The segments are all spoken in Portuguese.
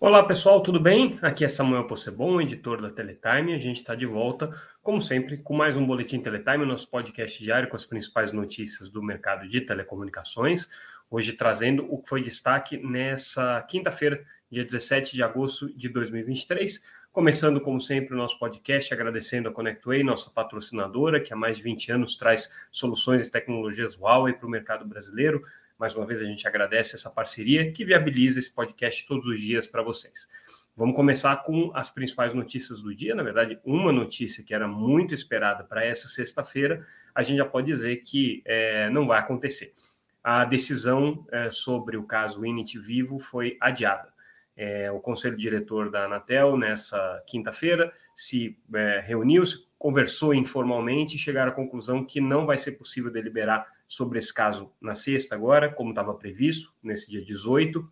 Olá pessoal, tudo bem? Aqui é Samuel Possebon, editor da Teletime. A gente está de volta, como sempre, com mais um Boletim Teletime, nosso podcast diário com as principais notícias do mercado de telecomunicações. Hoje trazendo o que foi destaque nessa quinta-feira, dia 17 de agosto de 2023. Começando, como sempre, o nosso podcast, agradecendo a ConnectWay, nossa patrocinadora, que há mais de 20 anos traz soluções e tecnologias Huawei para o mercado brasileiro. Mais uma vez, a gente agradece essa parceria que viabiliza esse podcast todos os dias para vocês. Vamos começar com as principais notícias do dia. Na verdade, uma notícia que era muito esperada para essa sexta-feira, a gente já pode dizer que é, não vai acontecer. A decisão é, sobre o caso Init Vivo foi adiada. É, o conselho diretor da Anatel, nessa quinta-feira, se é, reuniu, se conversou informalmente e chegaram à conclusão que não vai ser possível deliberar sobre esse caso na sexta agora, como estava previsto, nesse dia 18,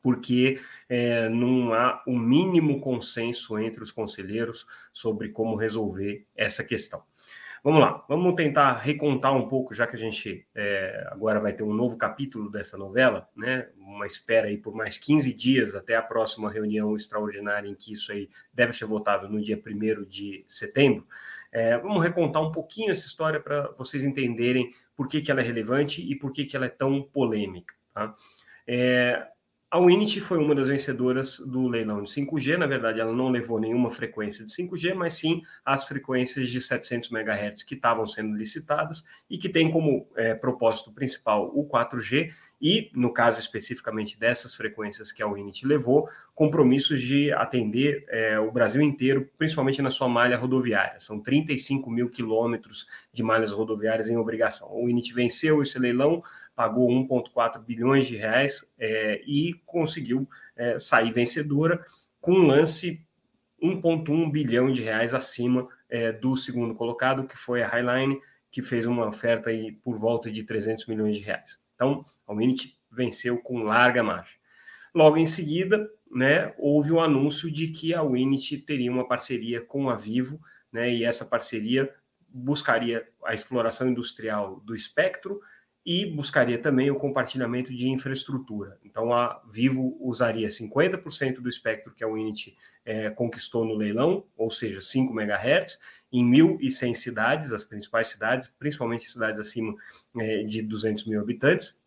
porque é, não há o mínimo consenso entre os conselheiros sobre como resolver essa questão. Vamos lá, vamos tentar recontar um pouco, já que a gente é, agora vai ter um novo capítulo dessa novela, né? Uma espera aí por mais 15 dias até a próxima reunião extraordinária em que isso aí deve ser votado no dia 1 de setembro. É, vamos recontar um pouquinho essa história para vocês entenderem por que, que ela é relevante e por que, que ela é tão polêmica. Tá? É, a Winit foi uma das vencedoras do leilão de 5G. Na verdade, ela não levou nenhuma frequência de 5G, mas sim as frequências de 700 MHz que estavam sendo licitadas e que tem como é, propósito principal o 4G e, no caso especificamente dessas frequências que a Winit levou, compromissos de atender é, o Brasil inteiro, principalmente na sua malha rodoviária. São 35 mil quilômetros de malhas rodoviárias em obrigação. A Winit venceu esse leilão, pagou 1,4 bilhões de reais é, e conseguiu é, sair vencedora com um lance 1,1 bilhão de reais acima é, do segundo colocado, que foi a Highline, que fez uma oferta aí por volta de 300 milhões de reais. Então, a Winit venceu com larga margem. Logo em seguida, né, houve o anúncio de que a Winit teria uma parceria com a Vivo, né, e essa parceria buscaria a exploração industrial do espectro e buscaria também o compartilhamento de infraestrutura. Então, a Vivo usaria 50% do espectro que a Winit é, conquistou no leilão, ou seja, 5 MHz, em 1.100 cidades, as principais cidades, principalmente cidades acima é, de 200 mil habitantes,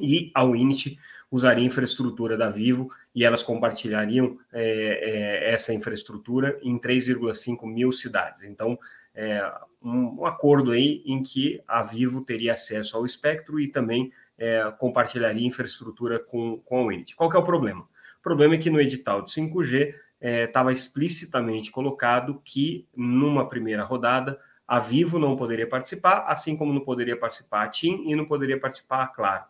e a Winit usaria infraestrutura da Vivo e elas compartilhariam é, é, essa infraestrutura em 3,5 mil cidades. Então, é, um, um, acordo aí em que a Vivo teria acesso ao espectro e também é, compartilharia infraestrutura com, com a Winit. Qual que é o problema? O problema é que no edital de 5G estava é, explicitamente colocado que, numa primeira rodada, a Vivo não poderia participar, assim como não poderia participar a TIM e não poderia participar a Claro.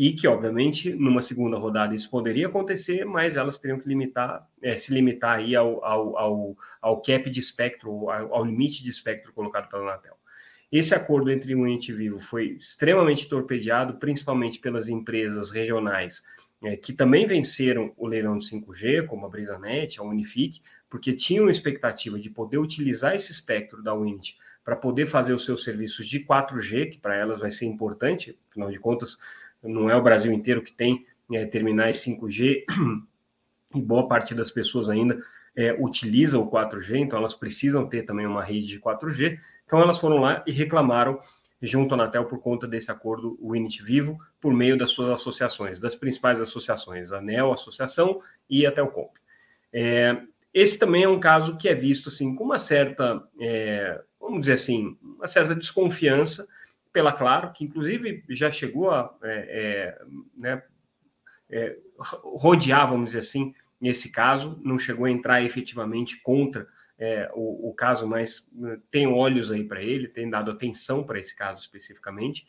E que, obviamente, numa segunda rodada isso poderia acontecer, mas elas teriam que limitar, é, se limitar aí ao, ao, ao, ao, cap de espectro, ao, ao limite de espectro colocado pela Anatel. Esse acordo entre o Ente Vivo foi extremamente torpedeado, principalmente pelas empresas regionais é, que também venceram o leilão de 5G, como a BrisaNet, a Unifique, porque tinham expectativa de poder utilizar esse espectro da Unity para poder fazer os seus serviços de 4G, que para elas vai ser importante, afinal de contas, não é o Brasil inteiro que tem é, terminais 5G, e boa parte das pessoas ainda é, utiliza o 4G, então elas precisam ter também uma rede de 4G. Então elas foram lá e reclamaram junto à Anatel por conta desse acordo Winit Vivo, por meio das suas associações, das principais associações, a ANEL, Associação e a Telcom. É, esse também é um caso que é visto assim com uma certa, é, vamos dizer assim, uma certa desconfiança pela Claro, que inclusive já chegou a é, é né, é, rodear, vamos dizer assim, nesse caso, não chegou a entrar efetivamente contra é, o, o, caso, mas né, tem olhos aí para ele, tem dado atenção para esse caso especificamente.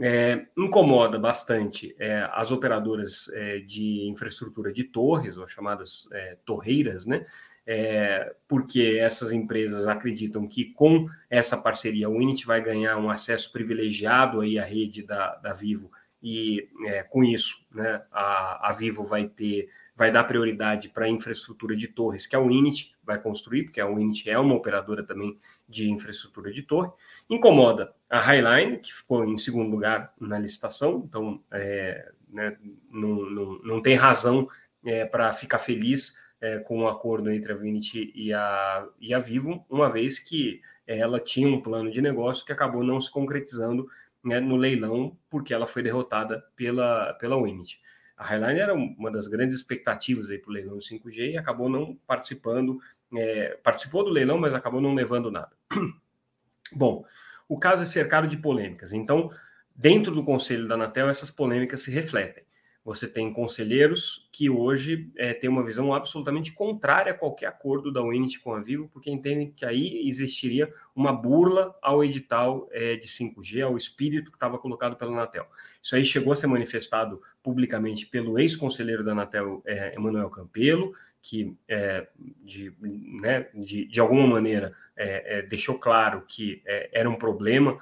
É, incomoda bastante é, as operadoras de infraestrutura de torres, ou chamadas torreiras, né? É, porque essas empresas acreditam que com essa parceria o Init vai ganhar um acesso privilegiado aí à rede da, da Vivo e com isso né, a, a Vivo vai ter vai dar prioridade para a infraestrutura de torres, que a Winit vai construir, porque a Winit é uma operadora também de infraestrutura de torre. Incomoda a Highline, que ficou em segundo lugar na licitação, então é, né, não, não, não tem razão é, para ficar feliz é, com o um acordo entre a Vinity e a, e a Vivo, uma vez que ela tinha um plano de negócio que acabou não se concretizando né, no leilão, porque ela foi derrotada pela, pela Winit. A Highline era uma das grandes expectativas para o leilão 5G e acabou não participando, é, participou do leilão, mas acabou não levando nada. Bom, o caso é cercado de polêmicas. Então, dentro do conselho da Anatel, essas polêmicas se refletem. Você tem conselheiros que hoje é, têm uma visão absolutamente contrária a qualquer acordo da Unity com a Vivo, porque entendem que aí existiria uma burla ao edital é, de 5G, ao espírito que estava colocado pela Anatel. Isso aí chegou a ser manifestado publicamente pelo ex-conselheiro da Anatel, é, Emanuel Campelo, que é, de, né, de, de, alguma maneira é, é, deixou claro que é, era um problema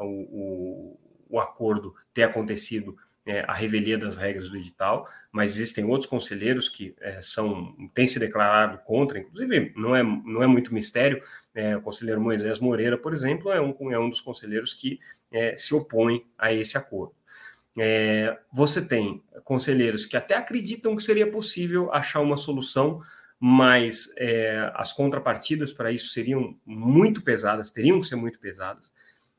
o, o, o, acordo ter acontecido é, a revelia das regras do edital, mas existem outros conselheiros que é, são têm se declarado contra, inclusive não é, não é muito mistério, é, o conselheiro Moisés Moreira, por exemplo, é um, é um dos conselheiros que é, se opõe a esse acordo. É, você tem conselheiros que até acreditam que seria possível achar uma solução, mas é, as contrapartidas para isso seriam muito pesadas, teriam que ser muito pesadas.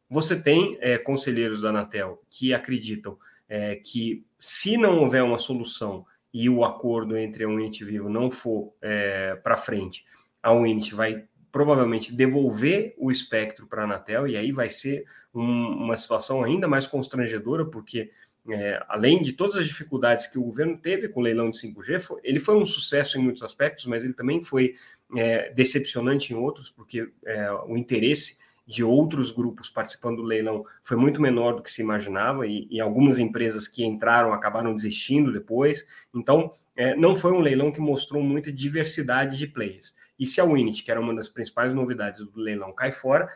Você tem conselheiros da Anatel que acreditam é, que se não houver uma solução e o acordo entre a Unity Vivo não for é, para frente, a Unity vai provavelmente devolver o espectro para a Anatel, e aí vai ser um, uma situação ainda mais constrangedora, porque é, além de todas as dificuldades que o governo teve com o leilão de 5G, foi, ele foi um sucesso em muitos aspectos, mas ele também foi é, decepcionante em outros, porque é, o interesse de outros grupos participando do leilão foi muito menor do que se imaginava e, e algumas empresas que entraram acabaram desistindo depois. Então, é, não foi um leilão que mostrou muita diversidade de players. E se a Winit, que era uma das principais novidades do leilão, cai fora,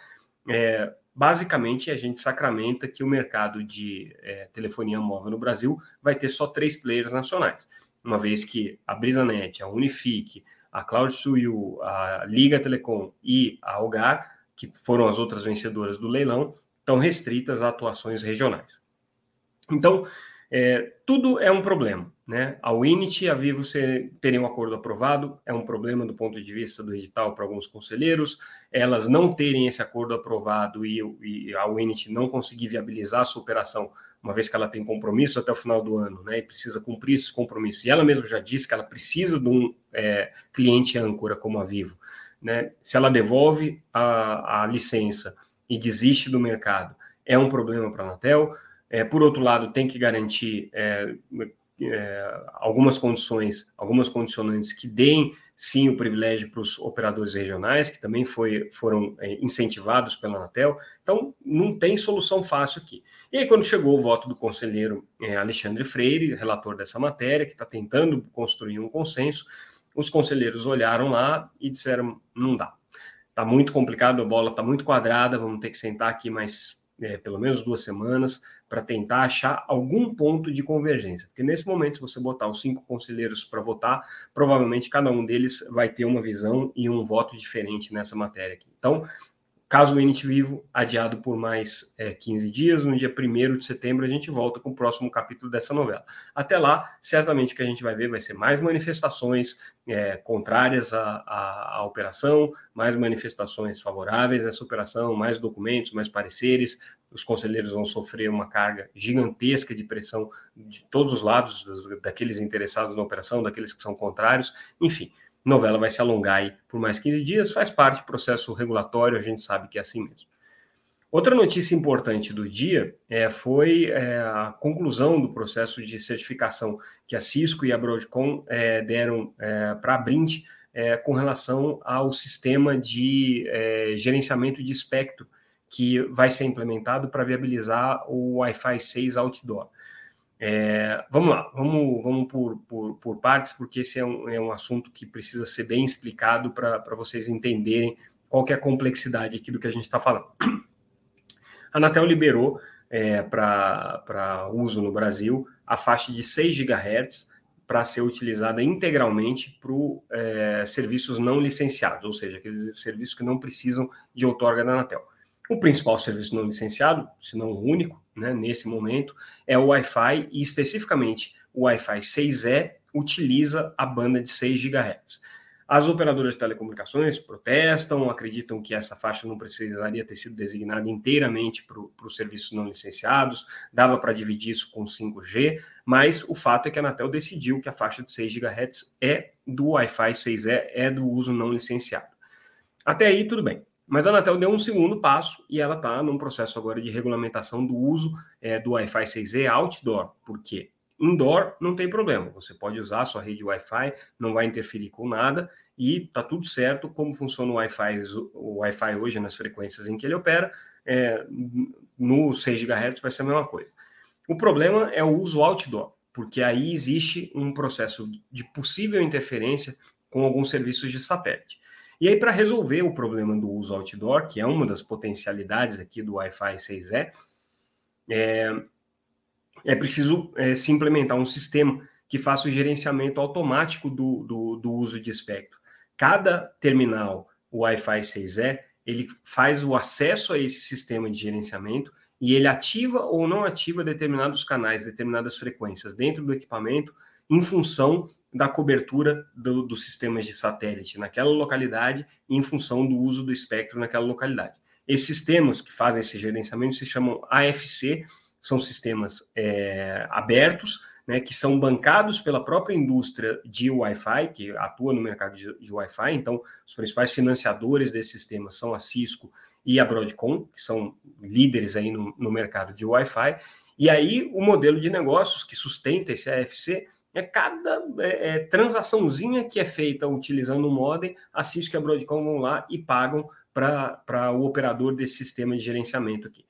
é, basicamente a gente sacramenta que o mercado de é, telefonia móvel no Brasil vai ter só três players nacionais, uma vez que a BrisaNet, a Unifique, a Cloud a Liga Telecom e a Algar que foram as outras vencedoras do leilão, estão restritas a atuações regionais. Então, é, tudo é um problema. Né? A Winit e a Vivo terem um acordo aprovado é um problema do ponto de vista do edital para alguns conselheiros. Elas não terem esse acordo aprovado e, e a Winit não conseguir viabilizar a sua operação, uma vez que ela tem compromisso até o final do ano né? e precisa cumprir esses compromissos. E ela mesma já disse que ela precisa de um é, cliente âncora como a Vivo né? Se ela devolve a, a licença e desiste do mercado, é um problema para a Anatel. É, por outro lado, tem que garantir é, é, algumas condições, algumas condicionantes que deem sim o privilégio para os operadores regionais, que também foi, foram é, incentivados pela Anatel. Então, não tem solução fácil aqui. E aí, quando chegou o voto do conselheiro é, Alexandre Freire, relator dessa matéria, que está tentando construir um consenso, os conselheiros olharam lá e disseram: não dá. Está muito complicado, a bola está muito quadrada, vamos ter que sentar aqui mais é, pelo menos duas semanas para tentar achar algum ponto de convergência. Porque nesse momento, se você botar os cinco conselheiros para votar, provavelmente cada um deles vai ter uma visão e um voto diferente nessa matéria aqui. Então, Caso o Init Vivo, adiado por mais é, 15 dias, no dia 1 de setembro a gente volta com o próximo capítulo dessa novela. Até lá, certamente o que a gente vai ver vai ser mais manifestações é, contrárias à, à, à, operação, mais manifestações favoráveis a essa operação, mais documentos, mais pareceres. Os conselheiros vão sofrer uma carga gigantesca de pressão de todos os lados, dos, daqueles interessados na operação, daqueles que são contrários, enfim novela vai se alongar aí por mais 15 dias, faz parte do processo regulatório, a gente sabe que é assim mesmo. Outra notícia importante do dia é, foi é, a conclusão do processo de certificação que a Cisco e a Broadcom é, deram é, para a Brint é, com relação ao sistema de é, gerenciamento de espectro que vai ser implementado para viabilizar o Wi-Fi 6 outdoor. É, vamos lá, vamos, vamos por, por, por, partes, porque esse é um, é um assunto que precisa ser bem explicado para vocês entenderem qual que é a complexidade aqui do que a gente está falando. A Anatel liberou é, para uso no Brasil a faixa de 6 GHz para ser utilizada integralmente para é, serviços não licenciados, ou seja, aqueles serviços que não precisam de outorga da Anatel. O principal serviço não licenciado, se não o único, né, nesse momento, é o Wi-Fi e especificamente o Wi-Fi 6E utiliza a banda de 6 GHz. As operadoras de telecomunicações protestam, acreditam que essa faixa não precisaria ter sido designada inteiramente para os serviços não licenciados, dava para dividir isso com 5G, mas o fato é que a Anatel decidiu que a faixa de 6 GHz é do Wi-Fi 6E, é do uso não licenciado. Até aí, tudo bem. Mas a Anatel deu um segundo passo e ela está num processo agora de regulamentação do uso é, do Wi-Fi 6E outdoor. Por quê? Indoor não tem problema, você pode usar a sua rede Wi-Fi, não vai interferir com nada e tá tudo certo. Como funciona o Wi-Fi, o Wi-Fi hoje nas frequências em que ele opera, é, no 6 GHz vai ser a mesma coisa. O problema é o uso outdoor, porque aí existe um processo de possível interferência com alguns serviços de satélite. E aí, para resolver o problema do uso outdoor, que é uma das potencialidades aqui do Wi-Fi 6E, é, é preciso é, se implementar um sistema que faça o gerenciamento automático do, do, do uso de espectro. Cada terminal Wi-Fi 6E, ele faz o acesso a esse sistema de gerenciamento e ele ativa ou não ativa determinados canais, determinadas frequências dentro do equipamento em função da cobertura do, dos sistemas de satélite naquela localidade e em função do uso do espectro naquela localidade. Esses sistemas que fazem esse gerenciamento se chamam AFC, são sistemas é, abertos, né, que são bancados pela própria indústria de Wi-Fi, que atua no mercado de, de Wi-Fi. Então, os principais financiadores desse sistema são a Cisco e a Broadcom, que são líderes aí no, no mercado de Wi-Fi. E aí, o modelo de negócios que sustenta esse AFC é cada é, é, transaçãozinha que é feita utilizando o modem, a Cisco e a Broadcom vão lá e pagam para o operador desse sistema de gerenciamento aqui.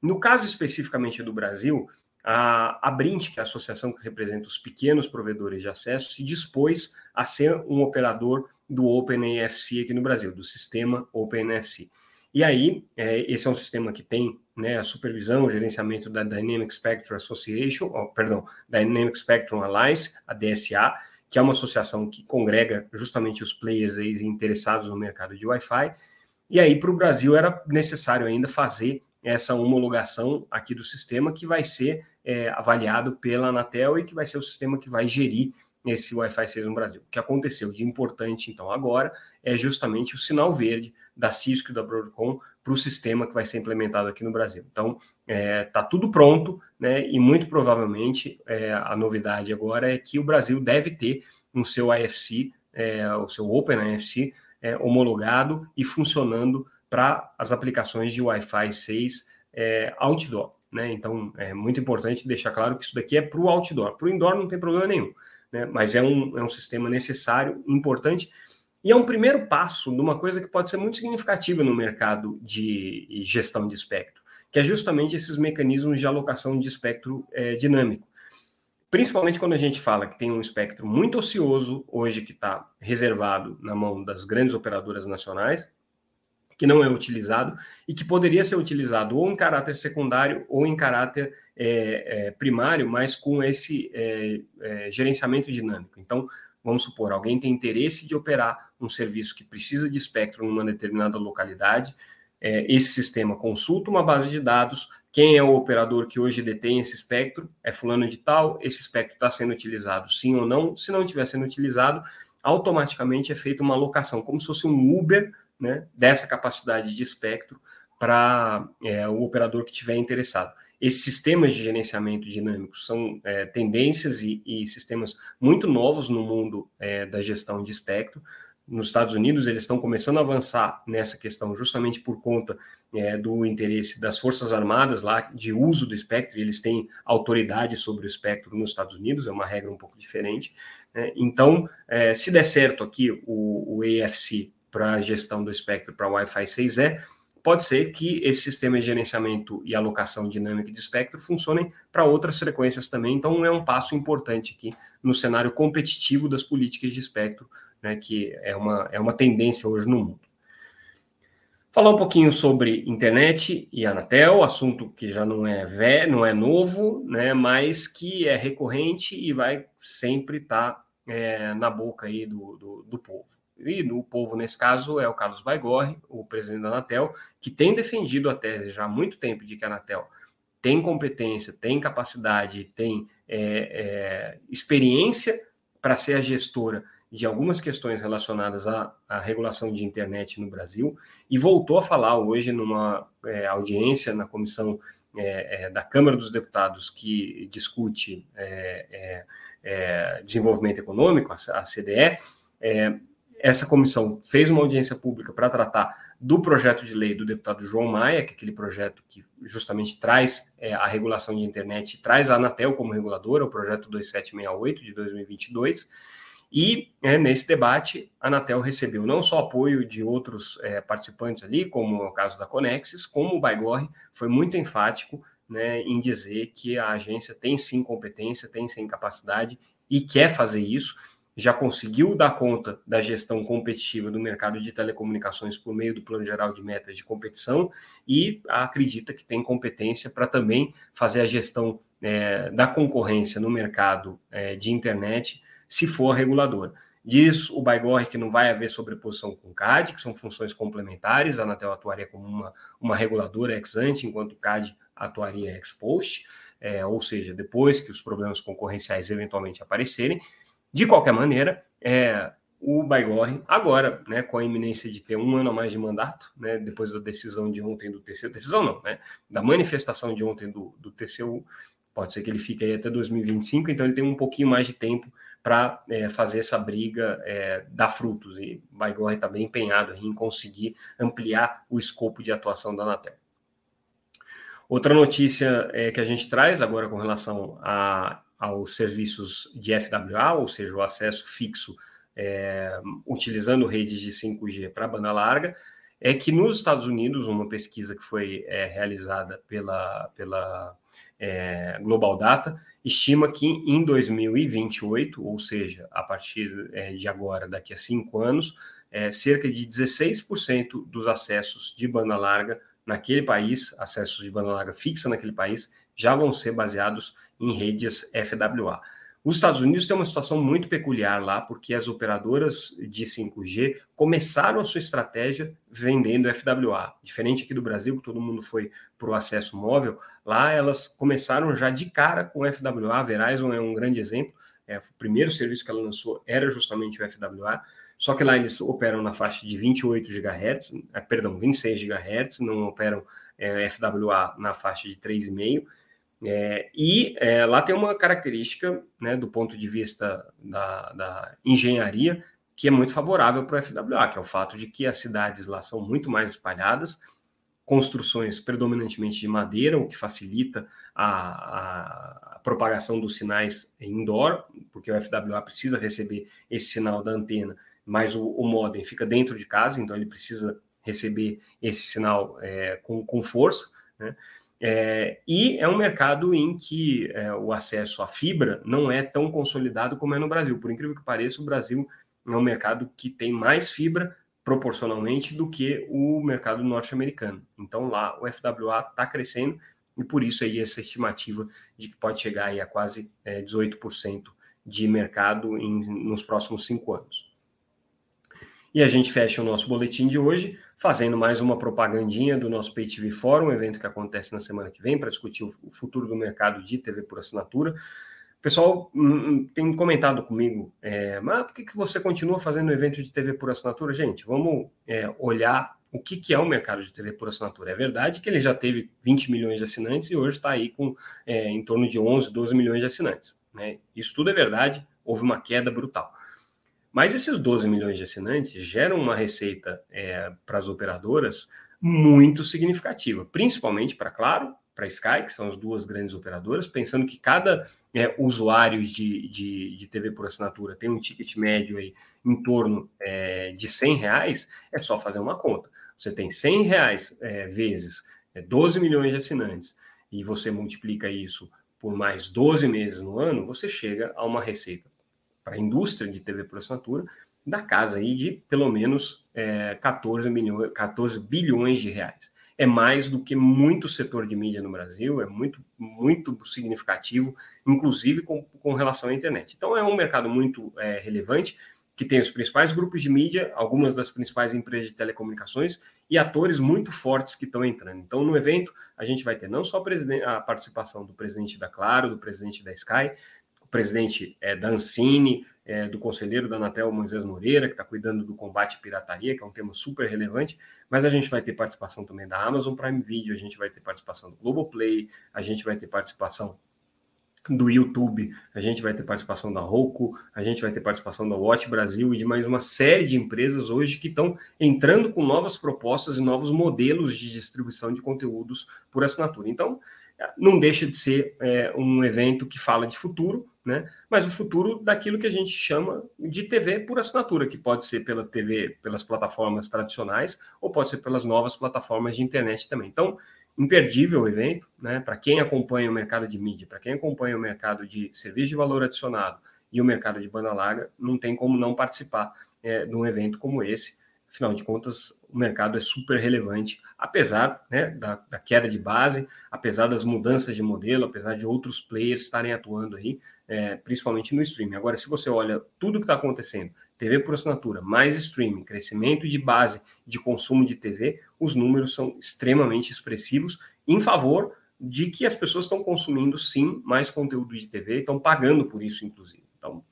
No caso especificamente do Brasil, a, a Brint, que é a associação que representa os pequenos provedores de acesso, se dispôs a ser um operador do OpenAFC aqui no Brasil, do sistema OpenAFC. E aí, é, esse é um sistema que tem né, a supervisão, o gerenciamento da Dynamic Spectrum Association, oh, perdão, Dynamic Spectrum Alliance, a DSA, que é uma associação que congrega justamente os players aí interessados no mercado de Wi-Fi. E aí, para o Brasil, era necessário ainda fazer essa homologação aqui do sistema que vai ser é, avaliado pela Anatel e que vai ser o sistema que vai gerir esse Wi-Fi 6 no Brasil. O que aconteceu de importante, então, agora, é justamente o sinal verde da Cisco e da Broadcom para o sistema que vai ser implementado aqui no Brasil. Então, está é, tá tudo pronto, né? E muito provavelmente é, a novidade agora é que o Brasil deve ter um seu IFC, é, o seu Open IFC, é, homologado e funcionando para as aplicações de Wi-Fi 6 é, outdoor. Né? Então, é muito importante deixar claro que isso daqui é para o outdoor. Para o indoor não tem problema nenhum, né? mas é um, é um sistema necessário, importante, e é um primeiro passo de uma coisa que pode ser muito significativa no mercado de gestão de espectro, que é justamente esses mecanismos de alocação de espectro é, dinâmico. Principalmente quando a gente fala que tem um espectro muito ocioso hoje que está reservado na mão das grandes operadoras nacionais, que não é utilizado e que poderia ser utilizado ou em caráter secundário ou em caráter é, é, primário, mas com esse é, é, gerenciamento dinâmico. Então, vamos supor, alguém tem interesse de operar um serviço que precisa de espectro numa determinada localidade, é, esse sistema consulta uma base de dados, quem é o operador que hoje detém esse espectro, é fulano de tal, esse espectro está sendo utilizado sim ou não, se não estiver sendo utilizado, automaticamente é feita uma alocação, como se fosse um Uber né, dessa capacidade de espectro para é, o operador que estiver interessado. Esses sistemas de gerenciamento dinâmico são é, tendências e, e, sistemas muito novos no mundo é, da gestão de espectro. Nos Estados Unidos, eles estão começando a avançar nessa questão justamente por conta é, do interesse das Forças Armadas lá de uso do espectro, e eles têm autoridade sobre o espectro nos Estados Unidos, é uma regra um pouco diferente. Né? Então, é, se der certo aqui o, o AFC para a gestão do espectro para Wi-Fi 6E, pode ser que esse sistema de gerenciamento e alocação dinâmica de espectro funcionem para outras frequências também. Então, é um passo importante aqui no cenário competitivo das políticas de espectro, né, que é uma, é uma tendência hoje no mundo. Falar um pouquinho sobre internet e Anatel, assunto que já não é não é novo, né, mas que é recorrente e vai sempre estar tá, é, na boca aí do, do, do povo e no povo, nesse caso, é o Carlos Baigorre, o presidente da Anatel, que tem defendido a tese já há muito tempo de que a Anatel tem competência, tem capacidade, tem é, é, experiência para ser a gestora de algumas questões relacionadas à, à, regulação de internet no Brasil e voltou a falar hoje numa é, audiência na comissão é, é, da Câmara dos Deputados que discute é, é, é, desenvolvimento econômico, a, a CDE. Essa comissão fez uma audiência pública para tratar do projeto de lei do deputado João Maia, que é aquele projeto que justamente traz a regulação de internet, traz a Anatel como reguladora, o projeto 2768 de 2022. E é, nesse debate, a Anatel recebeu não só apoio de outros é, participantes ali, como é o caso da Conexis, como o Baigorre foi muito enfático né, em dizer que a agência tem sim competência, tem sim capacidade e quer fazer isso. Já conseguiu dar conta da gestão competitiva do mercado de telecomunicações por meio do Plano Geral de Metas de Competição e acredita que tem competência para também fazer a gestão é, da concorrência no mercado é, de internet se for reguladora. Diz o Baigorre que não vai haver sobreposição com o CAD, que são funções complementares, a Anatel atuaria como uma, uma reguladora ex ante, enquanto o CAD atuaria ex post, é, ou seja, depois que os problemas concorrenciais eventualmente aparecerem. De qualquer maneira, é, o Baigorre, agora, né, com a iminência de ter um ano a mais de mandato, né, depois da decisão de ontem do TCU, decisão não, né, da manifestação de ontem do, do TCU, pode ser que ele fique aí até 2025, então ele tem um pouquinho mais de tempo para é, fazer essa briga é, dar frutos. E o Baigorre está bem empenhado em conseguir ampliar o escopo de atuação da Anatel. Outra notícia é, que a gente traz agora com relação a, aos serviços de FWA, ou seja, o acesso fixo é, utilizando redes de 5G para banda larga, é que nos Estados Unidos, uma pesquisa que foi é, realizada pela, pela é, Global Data estima que em 2028, ou seja, a partir é, de agora, daqui a cinco anos, é, cerca de 16% dos acessos de banda larga naquele país, acessos de banda larga fixa naquele país, já vão ser baseados em redes FWA. Os Estados Unidos têm uma situação muito peculiar lá, porque as operadoras de 5G começaram a sua estratégia vendendo FWA. Diferente aqui do Brasil, que todo mundo foi para o acesso móvel, lá elas começaram já de cara com FWA. A Verizon é um grande exemplo. É, o primeiro serviço que ela lançou era justamente o FWA. Só que lá eles operam na faixa de 28 GHz, é, perdão, 26 GHz, não operam é, FWA na faixa de 3,5 é, e é, lá tem uma característica, né, do ponto de vista da, da engenharia, que é muito favorável para o FWA, que é o fato de que as cidades lá são muito mais espalhadas, construções predominantemente de madeira, o que facilita a, a, propagação dos sinais indoor, porque o FWA precisa receber esse sinal da antena, mas o, o modem fica dentro de casa, então ele precisa receber esse sinal é, com, com força, né? É, e é um mercado em que é, o acesso à fibra não é tão consolidado como é no Brasil. Por incrível que pareça, o Brasil é um mercado que tem mais fibra proporcionalmente do que o mercado norte-americano. Então lá o FWA está crescendo e por isso aí essa estimativa de que pode chegar aí a quase é, 18% de mercado em, nos próximos cinco anos. E a gente fecha o nosso boletim de hoje fazendo mais uma propagandinha do nosso Pay TV Fórum, evento que acontece na semana que vem para discutir o futuro do mercado de TV por assinatura. O pessoal hum, hum, tem comentado comigo, é, mas por que, que você continua fazendo evento de TV por assinatura? Gente, vamos é, olhar o que, que é o mercado de TV por assinatura. É verdade que ele já teve 20 milhões de assinantes e hoje está aí com é, em torno de 11, 12 milhões de assinantes. Né? Isso tudo é verdade, houve uma queda brutal. Mas esses 12 milhões de assinantes geram uma receita é, para as operadoras muito significativa, principalmente para Claro, para Sky, que são as duas grandes operadoras, pensando que cada é, usuário de, de, de, TV por assinatura tem um ticket médio aí em torno é, de 100 reais, é só fazer uma conta. Você tem 100 reais é, vezes 12 é, milhões de assinantes e você multiplica isso por mais 12 meses no ano, você chega a uma receita para a indústria de TV por assinatura da casa aí de pelo menos é, 14, milhões, 14 bilhões de reais. É mais do que muito setor de mídia no Brasil, é muito, muito significativo, inclusive com, com relação à internet. Então é um mercado muito é, relevante, que tem os principais grupos de mídia, algumas das principais empresas de telecomunicações e atores muito fortes que estão entrando. Então, no evento, a gente vai ter não só a participação do presidente da Claro, do presidente da Sky, presidente é, da Ancine, é, do conselheiro da Anatel, Moisés Moreira, que está cuidando do combate à pirataria, que é um tema super relevante, mas a gente vai ter participação também da Amazon Prime Video, a gente vai ter participação do Globoplay, a gente vai ter participação do YouTube, a gente vai ter participação da Roku, a gente vai ter participação da Watch Brasil e de mais uma série de empresas hoje que estão entrando com novas propostas e novos modelos de distribuição de conteúdos por assinatura. Então, não deixa de ser é, um evento que fala de futuro, né? Mas o futuro daquilo que a gente chama de TV por assinatura, que pode ser pela TV, pelas plataformas tradicionais, ou pode ser pelas novas plataformas de internet também. Então, imperdível o evento, né? Para quem acompanha o mercado de mídia, para quem acompanha o mercado de serviço de valor adicionado e o mercado de banda larga, não tem como não participar é, de um evento como esse. Afinal de contas, o mercado é super relevante, apesar né, da, da, queda de base, apesar das mudanças de modelo, apesar de outros players estarem atuando aí, é, principalmente no streaming. Agora, se você olha tudo que está acontecendo, TV por assinatura, mais streaming, crescimento de base de consumo de TV, os números são extremamente expressivos em favor de que as pessoas estão consumindo sim mais conteúdo de TV, estão pagando por isso, inclusive. Então,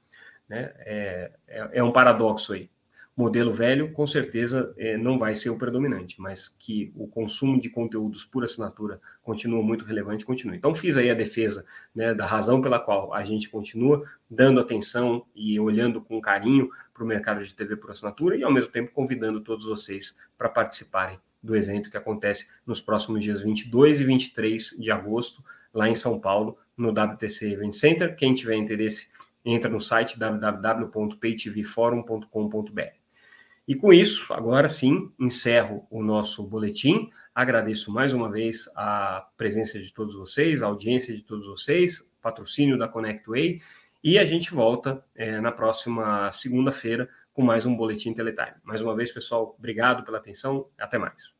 né, é, é, é um paradoxo aí modelo velho, com certeza é, não vai ser o predominante, mas que o consumo de conteúdos por assinatura continua muito relevante, continua. Então, fiz aí a defesa né, da razão pela qual a gente continua dando atenção e olhando com carinho para o mercado de TV por assinatura e, ao mesmo tempo, convidando todos vocês para participarem do evento que acontece nos próximos dias 22 e 23 de agosto, lá em São Paulo, no WTC Event Center. Quem tiver interesse, entra no site www.paytvforum.com.br. E com isso, agora sim, encerro o nosso boletim. Agradeço mais uma vez a presença de todos vocês, a audiência de todos vocês, patrocínio da ConnectWay. E a gente volta é, na próxima segunda-feira com mais um Boletim Teletime. Mais uma vez, pessoal, obrigado pela atenção. Até mais.